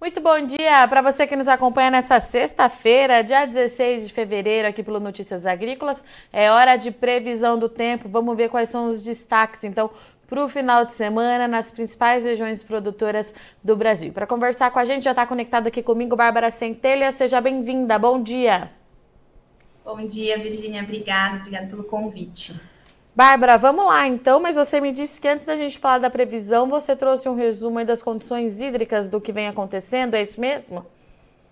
Muito bom dia para você que nos acompanha nessa sexta-feira, dia 16 de fevereiro, aqui pelo Notícias Agrícolas. É hora de previsão do tempo. Vamos ver quais são os destaques, então, para o final de semana nas principais regiões produtoras do Brasil. Para conversar com a gente, já está conectada aqui comigo, Bárbara Centelha. Seja bem-vinda. Bom dia. Bom dia, Virginia. Obrigada, obrigada pelo convite. Bárbara, vamos lá então, mas você me disse que antes da gente falar da previsão, você trouxe um resumo das condições hídricas do que vem acontecendo, é isso mesmo?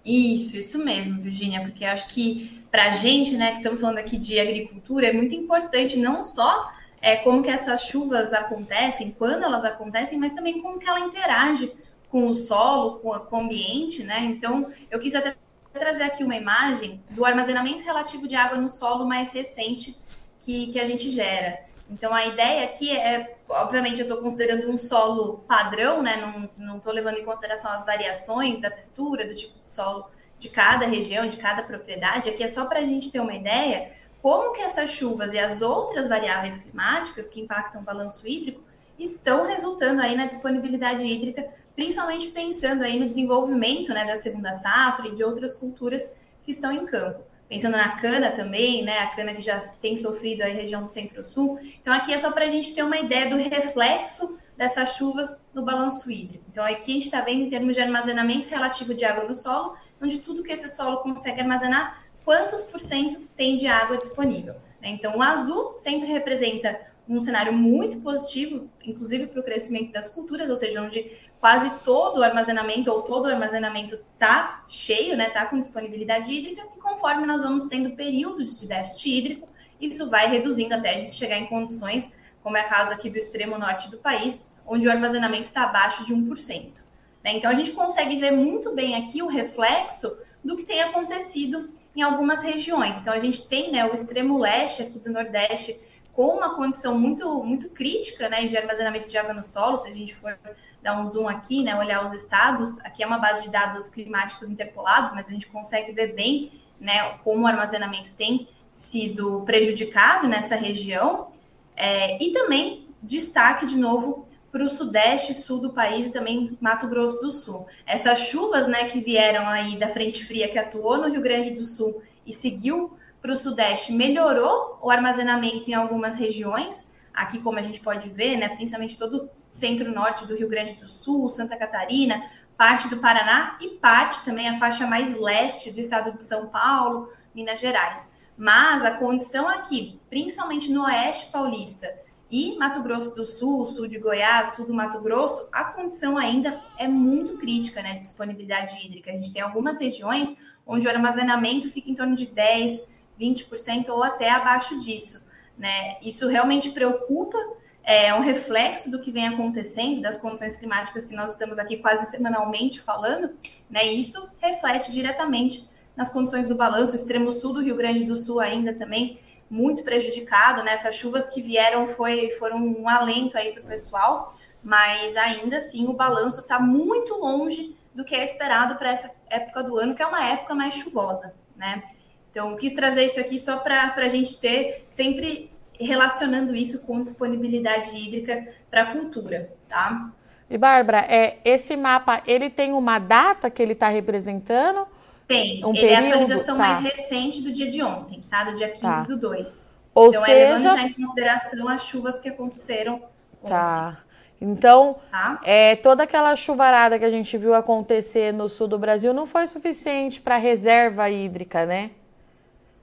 Isso, isso mesmo, Virginia, porque eu acho que para a gente, né, que estamos falando aqui de agricultura, é muito importante não só é, como que essas chuvas acontecem, quando elas acontecem, mas também como que ela interage com o solo, com, com o ambiente, né? Então, eu quis até trazer aqui uma imagem do armazenamento relativo de água no solo mais recente que, que a gente gera. Então, a ideia aqui é, obviamente, eu estou considerando um solo padrão, né? Não estou levando em consideração as variações da textura, do tipo de solo de cada região, de cada propriedade. Aqui é só para a gente ter uma ideia como que essas chuvas e as outras variáveis climáticas que impactam o balanço hídrico estão resultando aí na disponibilidade hídrica, principalmente pensando aí no desenvolvimento né, da segunda safra e de outras culturas que estão em campo pensando na cana também, né? A cana que já tem sofrido a região do Centro-Sul. Então, aqui é só para a gente ter uma ideia do reflexo dessas chuvas no balanço hídrico. Então, aqui a gente está vendo em termos de armazenamento relativo de água no solo, onde tudo que esse solo consegue armazenar, quantos por cento tem de água disponível. Né? Então, o azul sempre representa um cenário muito positivo, inclusive para o crescimento das culturas, ou seja, onde quase todo o armazenamento ou todo o armazenamento está cheio, né, está com disponibilidade hídrica, e conforme nós vamos tendo períodos de déficit hídrico, isso vai reduzindo até a gente chegar em condições, como é a caso aqui do extremo norte do país, onde o armazenamento está abaixo de 1%. Né? Então, a gente consegue ver muito bem aqui o reflexo do que tem acontecido em algumas regiões. Então, a gente tem né, o extremo leste aqui do Nordeste com uma condição muito, muito crítica né, de armazenamento de água no solo, se a gente for dar um zoom aqui, né, olhar os estados, aqui é uma base de dados climáticos interpolados, mas a gente consegue ver bem né, como o armazenamento tem sido prejudicado nessa região, é, e também destaque de novo para o sudeste sul do país e também Mato Grosso do Sul. Essas chuvas né, que vieram aí da frente fria que atuou no Rio Grande do Sul e seguiu para o sudeste melhorou o armazenamento em algumas regiões, aqui como a gente pode ver, né, principalmente todo o centro-norte do Rio Grande do Sul, Santa Catarina, parte do Paraná e parte também a faixa mais leste do estado de São Paulo, Minas Gerais. Mas a condição aqui, principalmente no oeste paulista e Mato Grosso do Sul, sul de Goiás, sul do Mato Grosso, a condição ainda é muito crítica, né, de disponibilidade hídrica. A gente tem algumas regiões onde o armazenamento fica em torno de 10, 20% ou até abaixo disso. Né? Isso realmente preocupa, é um reflexo do que vem acontecendo, das condições climáticas que nós estamos aqui quase semanalmente falando, né? Isso reflete diretamente nas condições do balanço, o extremo sul do Rio Grande do Sul ainda também muito prejudicado, né? Essas chuvas que vieram foi, foram um alento aí para o pessoal, mas ainda assim o balanço está muito longe do que é esperado para essa época do ano, que é uma época mais chuvosa, né? Então, quis trazer isso aqui só para a gente ter sempre relacionando isso com disponibilidade hídrica para a cultura, tá? E Bárbara, é, esse mapa, ele tem uma data que ele está representando? Tem, um ele período? é a atualização tá. mais recente do dia de ontem, tá? Do dia 15 tá. do 2. Ou então, seja... é levando já em consideração as chuvas que aconteceram Tá. Ontem. Então, tá. é, toda aquela chuvarada que a gente viu acontecer no sul do Brasil não foi suficiente para reserva hídrica, né?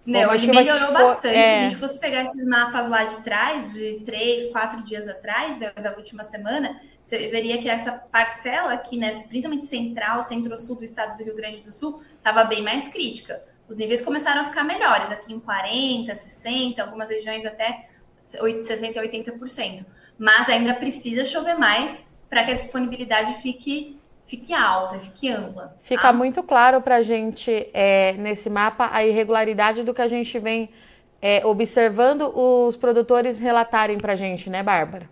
Não, ele melhorou bastante. É... Se a gente fosse pegar esses mapas lá de trás, de três, quatro dias atrás, da, da última semana, você veria que essa parcela aqui, né, principalmente central, centro-sul do estado do Rio Grande do Sul, estava bem mais crítica. Os níveis começaram a ficar melhores, aqui em 40%, 60%, algumas regiões até 60% a 80%. Mas ainda precisa chover mais para que a disponibilidade fique fique alta, fique ampla. Fica tá? muito claro para a gente é, nesse mapa a irregularidade do que a gente vem é, observando os produtores relatarem para a gente, né, Bárbara?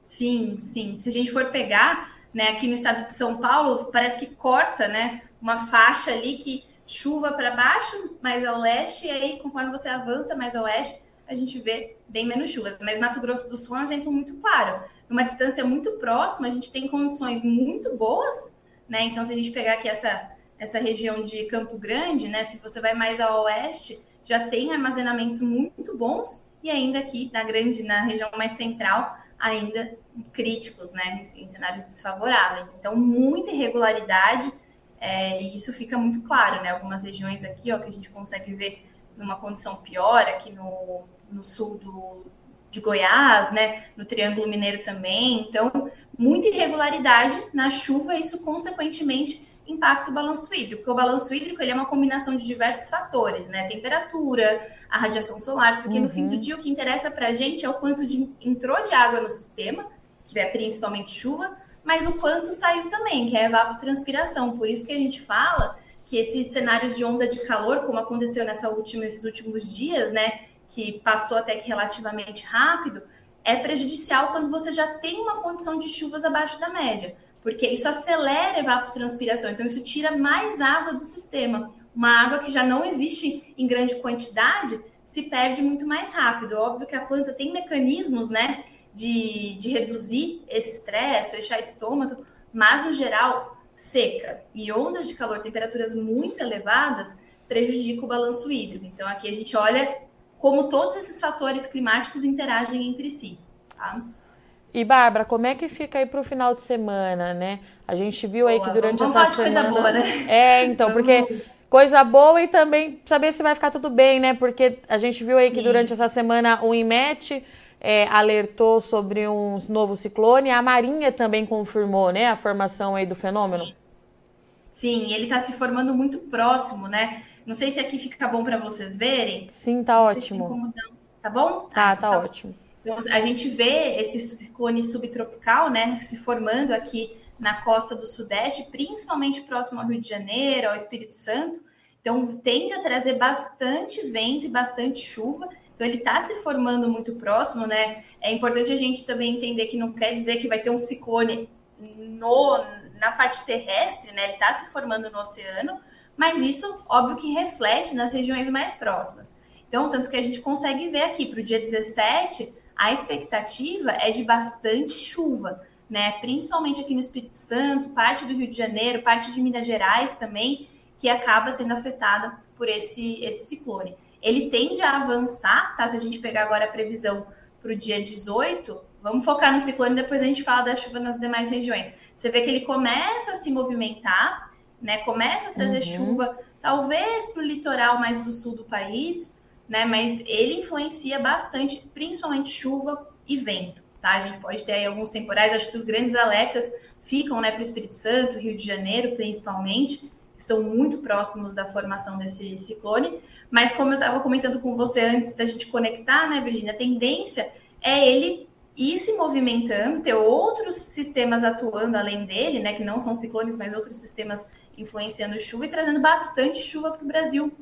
Sim, sim. Se a gente for pegar, né, aqui no estado de São Paulo, parece que corta, né, uma faixa ali que chuva para baixo, mais ao leste, e aí conforme você avança mais ao oeste, a gente vê bem menos chuvas. Mas Mato Grosso do Sul é um exemplo muito claro numa distância muito próxima, a gente tem condições muito boas né? Então, se a gente pegar aqui essa, essa região de Campo Grande, né? Se você vai mais ao oeste, já tem armazenamentos muito bons e ainda aqui na grande, na região mais central, ainda críticos, né? Em cenários desfavoráveis. Então, muita irregularidade, é, e isso fica muito claro, né? Algumas regiões aqui, ó, que a gente consegue ver numa condição pior, aqui no, no sul do, de Goiás, né? No Triângulo Mineiro também. Então, muita irregularidade na chuva, e isso consequentemente impacta o balanço hídrico, porque o balanço hídrico ele é uma combinação de diversos fatores, né? Temperatura, a radiação solar, porque uhum. no fim do uhum. dia o que interessa para a gente é o quanto de, entrou de água no sistema, que é principalmente chuva, mas o quanto saiu também, que é evapotranspiração. Por isso que a gente fala que esses cenários de onda de calor, como aconteceu nessa última, nesses últimos dias, né, que passou até que relativamente rápido, é prejudicial quando você já tem uma condição de chuvas abaixo da média, porque isso acelera a evapotranspiração, então isso tira mais água do sistema. Uma água que já não existe em grande quantidade se perde muito mais rápido. Óbvio que a planta tem mecanismos, né, de, de reduzir esse estresse, fechar estômago, mas no geral, seca e ondas de calor, temperaturas muito elevadas, prejudica o balanço hídrico. Então aqui a gente olha como todos esses fatores climáticos interagem entre si. Tá? E Bárbara, como é que fica aí para o final de semana, né? A gente viu aí boa, que durante vamos essa semana. Coisa boa, né? É, então, porque coisa boa e também saber se vai ficar tudo bem, né? Porque a gente viu aí Sim. que durante essa semana o IMET é, alertou sobre um novo ciclone, a Marinha também confirmou, né, a formação aí do fenômeno. Sim, Sim ele está se formando muito próximo, né? Não sei se aqui fica bom para vocês verem. Sim, tá ótimo. Tá bom? Tá, ah, tá, tá ótimo. Então, a gente vê esse ciclone subtropical, né, se formando aqui na costa do Sudeste, principalmente próximo ao Rio de Janeiro, ao Espírito Santo. Então, tende a trazer bastante vento e bastante chuva. Então, ele está se formando muito próximo, né? É importante a gente também entender que não quer dizer que vai ter um ciclone no, na parte terrestre, né? Ele está se formando no oceano, mas isso, óbvio que reflete nas regiões mais próximas. Então, tanto que a gente consegue ver aqui para o dia 17, a expectativa é de bastante chuva, né? Principalmente aqui no Espírito Santo, parte do Rio de Janeiro, parte de Minas Gerais também, que acaba sendo afetada por esse, esse ciclone. Ele tende a avançar, tá? Se a gente pegar agora a previsão para o dia 18, vamos focar no ciclone, depois a gente fala da chuva nas demais regiões. Você vê que ele começa a se movimentar, né? Começa a trazer uhum. chuva, talvez para o litoral mais do sul do país, né? Mas ele influencia bastante, principalmente chuva e vento, tá? A gente pode ter aí alguns temporais, acho que os grandes alertas ficam, né, para o Espírito Santo, Rio de Janeiro, principalmente, estão muito próximos da formação desse ciclone. Mas como eu estava comentando com você antes da gente conectar, né, Virginia, a tendência é ele ir se movimentando, ter outros sistemas atuando além dele, né, que não são ciclones, mas outros sistemas influenciando chuva e trazendo bastante chuva para o Brasil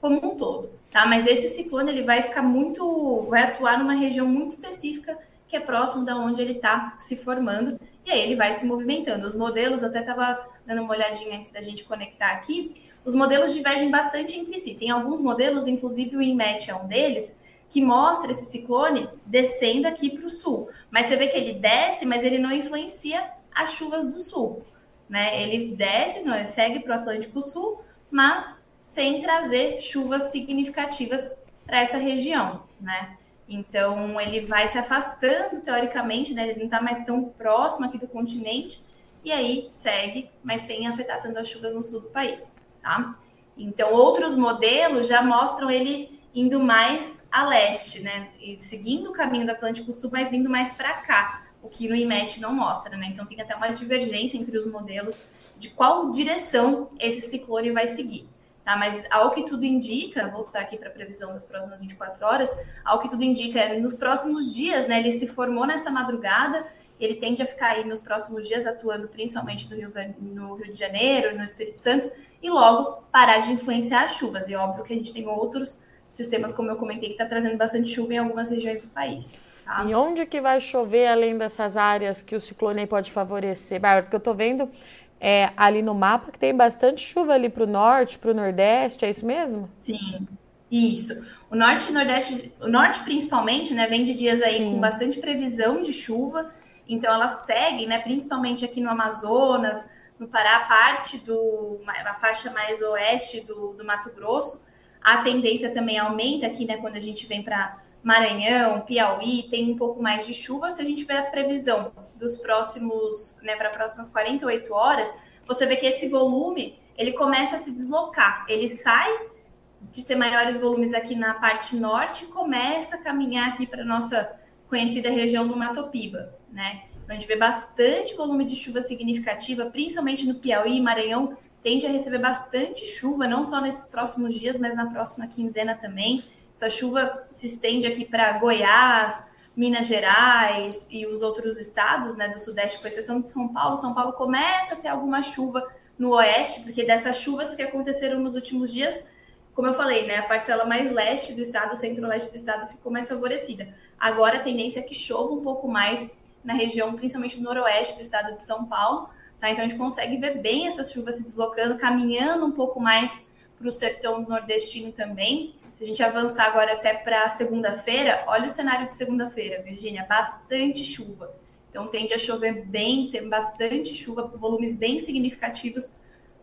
como um todo, tá? Mas esse ciclone ele vai ficar muito, vai atuar numa região muito específica que é próximo da onde ele está se formando e aí ele vai se movimentando. Os modelos, eu até estava dando uma olhadinha antes da gente conectar aqui, os modelos divergem bastante entre si. Tem alguns modelos, inclusive o INMET é um deles, que mostra esse ciclone descendo aqui para o sul. Mas você vê que ele desce, mas ele não influencia as chuvas do sul. Né? Ele desce, não, ele segue para o Atlântico Sul, mas sem trazer chuvas significativas para essa região. Né? Então ele vai se afastando teoricamente, né? ele não está mais tão próximo aqui do continente, e aí segue, mas sem afetar tanto as chuvas no sul do país. Tá? Então, outros modelos já mostram ele indo mais a leste, né? E seguindo o caminho do Atlântico Sul, mas vindo mais para cá, o que no IMET não mostra, né? Então tem até uma divergência entre os modelos de qual direção esse ciclone vai seguir. Tá, mas ao que tudo indica, vou voltar aqui para a previsão das próximas 24 horas, ao que tudo indica, é, nos próximos dias, né, ele se formou nessa madrugada, ele tende a ficar aí nos próximos dias atuando principalmente no Rio, no Rio de Janeiro, no Espírito Santo, e logo parar de influenciar as chuvas. E óbvio que a gente tem outros sistemas, como eu comentei, que está trazendo bastante chuva em algumas regiões do país. Tá? E onde que vai chover além dessas áreas que o ciclone pode favorecer? Bárbara, porque eu estou vendo é, ali no mapa que tem bastante chuva ali para o norte, para o nordeste, é isso mesmo? Sim, isso. O norte e nordeste, o norte principalmente, né, vem de dias aí Sim. com bastante previsão de chuva, então ela segue, né, principalmente aqui no Amazonas, no Pará, parte do a faixa mais oeste do, do Mato Grosso, a tendência também aumenta aqui, né? Quando a gente vem para Maranhão, Piauí, tem um pouco mais de chuva. Se a gente ver a previsão dos próximos, né, para próximas 48 horas, você vê que esse volume ele começa a se deslocar. Ele sai de ter maiores volumes aqui na parte norte e começa a caminhar aqui para nossa conhecida região do Matopiba, né? Então, a gente vê bastante volume de chuva significativa, principalmente no Piauí e Maranhão, tende a receber bastante chuva, não só nesses próximos dias, mas na próxima quinzena também. Essa chuva se estende aqui para Goiás, Minas Gerais e os outros estados né, do Sudeste, com exceção de São Paulo. São Paulo começa a ter alguma chuva no Oeste, porque dessas chuvas que aconteceram nos últimos dias, como eu falei, né, a parcela mais leste do estado, centro-leste do estado, ficou mais favorecida. Agora a tendência é que chova um pouco mais na região, principalmente no noroeste do estado de São Paulo. Tá? Então a gente consegue ver bem essas chuvas se deslocando, caminhando um pouco mais para o sertão nordestino também. Se a gente avançar agora até para segunda-feira, olha o cenário de segunda-feira, Virgínia, bastante chuva. Então tende a chover bem, tem bastante chuva, volumes bem significativos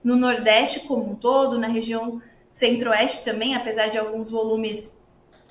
no Nordeste como um todo, na região Centro-Oeste também, apesar de alguns volumes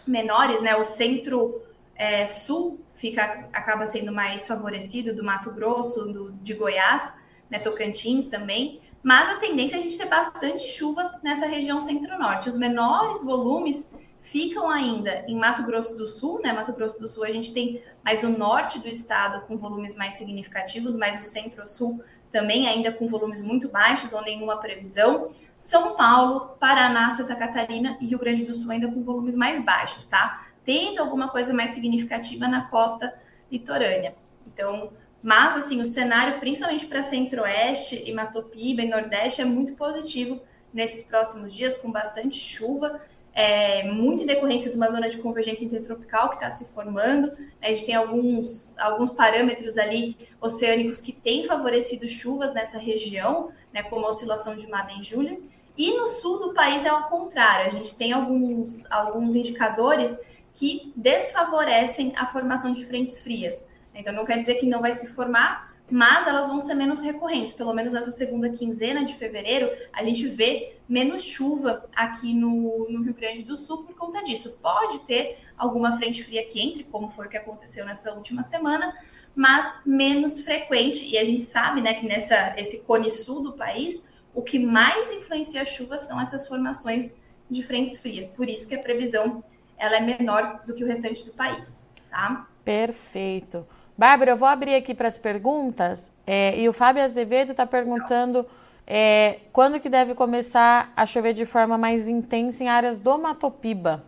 menores, né? O Centro é, Sul fica acaba sendo mais favorecido do Mato Grosso, do, de Goiás, né? Tocantins também. Mas a tendência é a gente ter bastante chuva nessa região centro-norte. Os menores volumes ficam ainda em Mato Grosso do Sul, né? Mato Grosso do Sul a gente tem mais o norte do estado com volumes mais significativos, mas o centro-sul também ainda com volumes muito baixos ou nenhuma previsão. São Paulo, Paraná, Santa Catarina e Rio Grande do Sul ainda com volumes mais baixos, tá? Tendo alguma coisa mais significativa na costa litorânea. Então, mas assim, o cenário, principalmente para Centro-Oeste e Matopiba e Nordeste, é muito positivo nesses próximos dias, com bastante chuva é, muito em decorrência de uma zona de convergência intertropical que está se formando. A gente tem alguns, alguns parâmetros ali oceânicos que têm favorecido chuvas nessa região, né, como a oscilação de Madden Julian. E no sul do país é ao contrário, a gente tem alguns, alguns indicadores que desfavorecem a formação de frentes frias. Então, não quer dizer que não vai se formar, mas elas vão ser menos recorrentes. Pelo menos nessa segunda quinzena de fevereiro, a gente vê menos chuva aqui no, no, Rio Grande do Sul por conta disso. Pode ter alguma frente fria que entre, como foi o que aconteceu nessa última semana, mas menos frequente. E a gente sabe né, que nessa esse cone sul do país, o que mais influencia a chuva são essas formações de frentes frias. Por isso que a previsão ela é menor do que o restante do país. Tá? Perfeito. Bárbara, eu vou abrir aqui para as perguntas é, e o Fábio Azevedo está perguntando é, quando que deve começar a chover de forma mais intensa em áreas do Matopiba.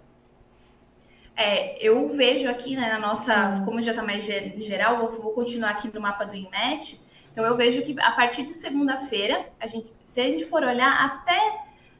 É, eu vejo aqui né, na nossa, Sim. como já está mais geral, vou, vou, continuar aqui no mapa do INMET. Então eu vejo que a partir de segunda-feira, a gente, se a gente for olhar até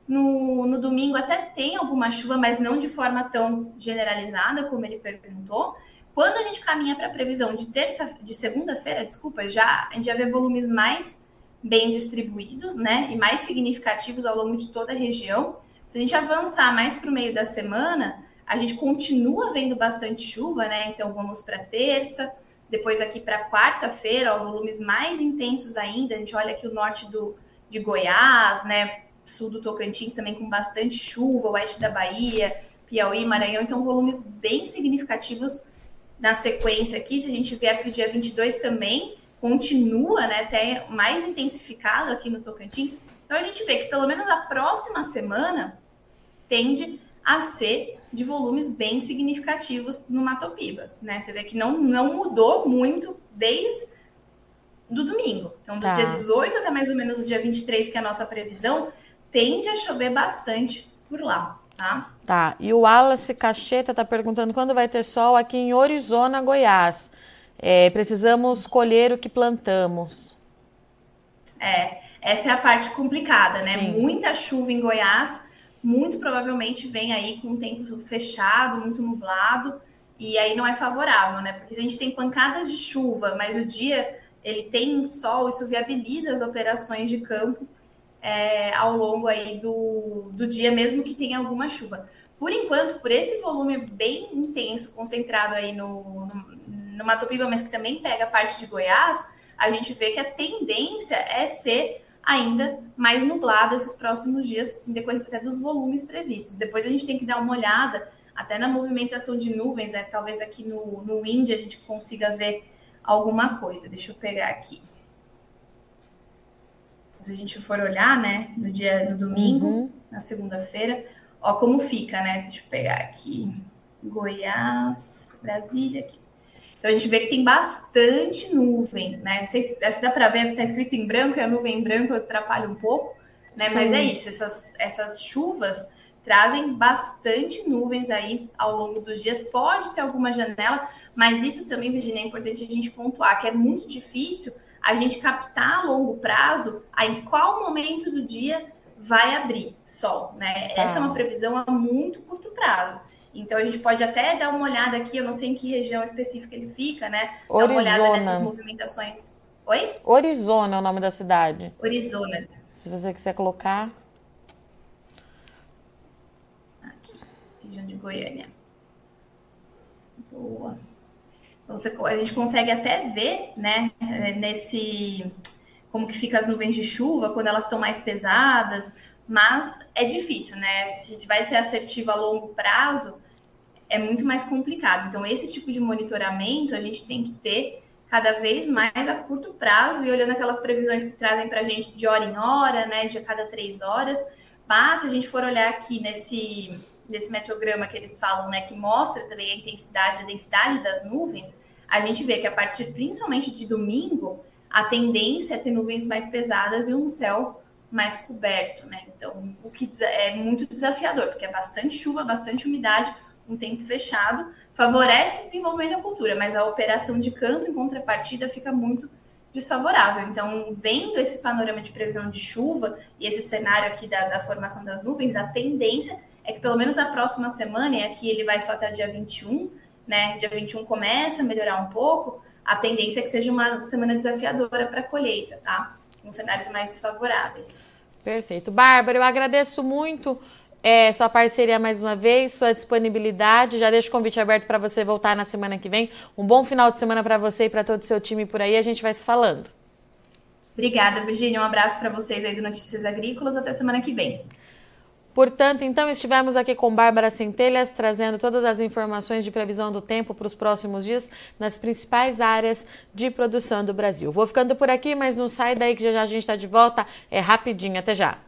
no, no domingo até tem alguma chuva, mas não de forma tão generalizada como ele perguntou. Quando a gente caminha para a previsão de terça, de segunda-feira, desculpa, já a gente já vê volumes mais bem distribuídos, né, e mais significativos ao longo de toda a região. Se a gente avançar mais para o meio da semana, a gente continua vendo bastante chuva, né? Então vamos para terça, depois aqui para quarta-feira, volumes mais intensos ainda. A gente olha aqui o norte do, de Goiás, né? Sul do Tocantins também com bastante chuva, oeste da Bahia, Piauí, Maranhão, então volumes bem significativos na sequência aqui, se a gente vier para o dia 22 também, continua, né, até mais intensificado aqui no Tocantins. Então a gente vê que pelo menos a próxima semana tende a ser de volumes bem significativos no Matopiba, né? Você vê que não, não mudou muito desde do domingo. Então, do tá. dia 18 até mais ou menos o dia 23, que é a nossa previsão, tende a chover bastante por lá tá? Tá. E o Wallace Cacheta está perguntando quando vai ter sol aqui em Orizona, Goiás. É, precisamos colher o que plantamos. É, essa é a parte complicada, né? Sim. Muita chuva em Goiás, muito provavelmente vem aí com o tempo fechado, muito nublado, e aí não é favorável, né? Porque se a gente tem pancadas de chuva, mas o dia ele tem sol, isso viabiliza as operações de campo é, ao longo aí do, do dia, mesmo que tenha alguma chuva. Por enquanto, por esse volume bem intenso, concentrado aí no, no, no mas que também pega parte de Goiás, a gente vê que a tendência é ser ainda mais nublado esses próximos dias, em decorrência até dos volumes previstos. Depois a gente tem que dar uma olhada até na movimentação de nuvens, né? Talvez aqui no, no Wind a gente consiga ver alguma coisa. Deixa eu pegar aqui. Se a gente for olhar, né, no dia no domingo, uhum. na segunda-feira, ó como fica, né? Deixa eu pegar aqui. Goiás, Brasília aqui. Então a gente vê que tem bastante nuvem, né? Vocês, acho que dá para ver, está escrito em branco, e a nuvem em branco atrapalha um pouco, né? Sim. Mas é isso, essas, essas chuvas trazem bastante nuvens aí ao longo dos dias. Pode ter alguma janela, mas isso também, Virginia, é importante a gente pontuar, que é muito difícil a gente captar a longo prazo a em qual momento do dia vai abrir sol, né? Tá. Essa é uma previsão a muito curto prazo. Então a gente pode até dar uma olhada aqui, eu não sei em que região específica ele fica, né? Dar uma olhada nessas movimentações. Oi? Orizona é o nome da cidade. Orizona. Se você quiser colocar. Aqui, região de Goiânia. Boa. Você, a gente consegue até ver, né, nesse como que fica as nuvens de chuva quando elas estão mais pesadas, mas é difícil, né? Se vai ser assertivo a longo prazo, é muito mais complicado. Então, esse tipo de monitoramento a gente tem que ter cada vez mais a curto prazo e olhando aquelas previsões que trazem para a gente de hora em hora, né, de a cada três horas. Mas se a gente for olhar aqui nesse, nesse meteograma que eles falam, né, que mostra também a intensidade, a densidade das nuvens, a gente vê que a partir principalmente de domingo, a tendência é ter nuvens mais pesadas e um céu mais coberto, né? Então, o que é muito desafiador, porque é bastante chuva, bastante umidade, um tempo fechado, favorece o desenvolvimento da cultura, mas a operação de campo, em contrapartida, fica muito desfavorável. Então, vendo esse panorama de previsão de chuva e esse cenário aqui da, da formação das nuvens, a tendência é que pelo menos a próxima semana, e aqui ele vai só até o dia 21, né? Dia 21 começa a melhorar um pouco, a tendência é que seja uma semana desafiadora para a colheita, tá? Com cenários mais desfavoráveis. Perfeito. Bárbara, eu agradeço muito é, sua parceria mais uma vez, sua disponibilidade. Já deixo o convite aberto para você voltar na semana que vem. Um bom final de semana para você e para todo o seu time por aí. A gente vai se falando. Obrigada, Virginia. Um abraço para vocês aí do Notícias Agrícolas. Até semana que vem. Portanto, então, estivemos aqui com Bárbara Centelhas, trazendo todas as informações de previsão do tempo para os próximos dias nas principais áreas de produção do Brasil. Vou ficando por aqui, mas não sai daí que já, já a gente está de volta. É rapidinho. Até já.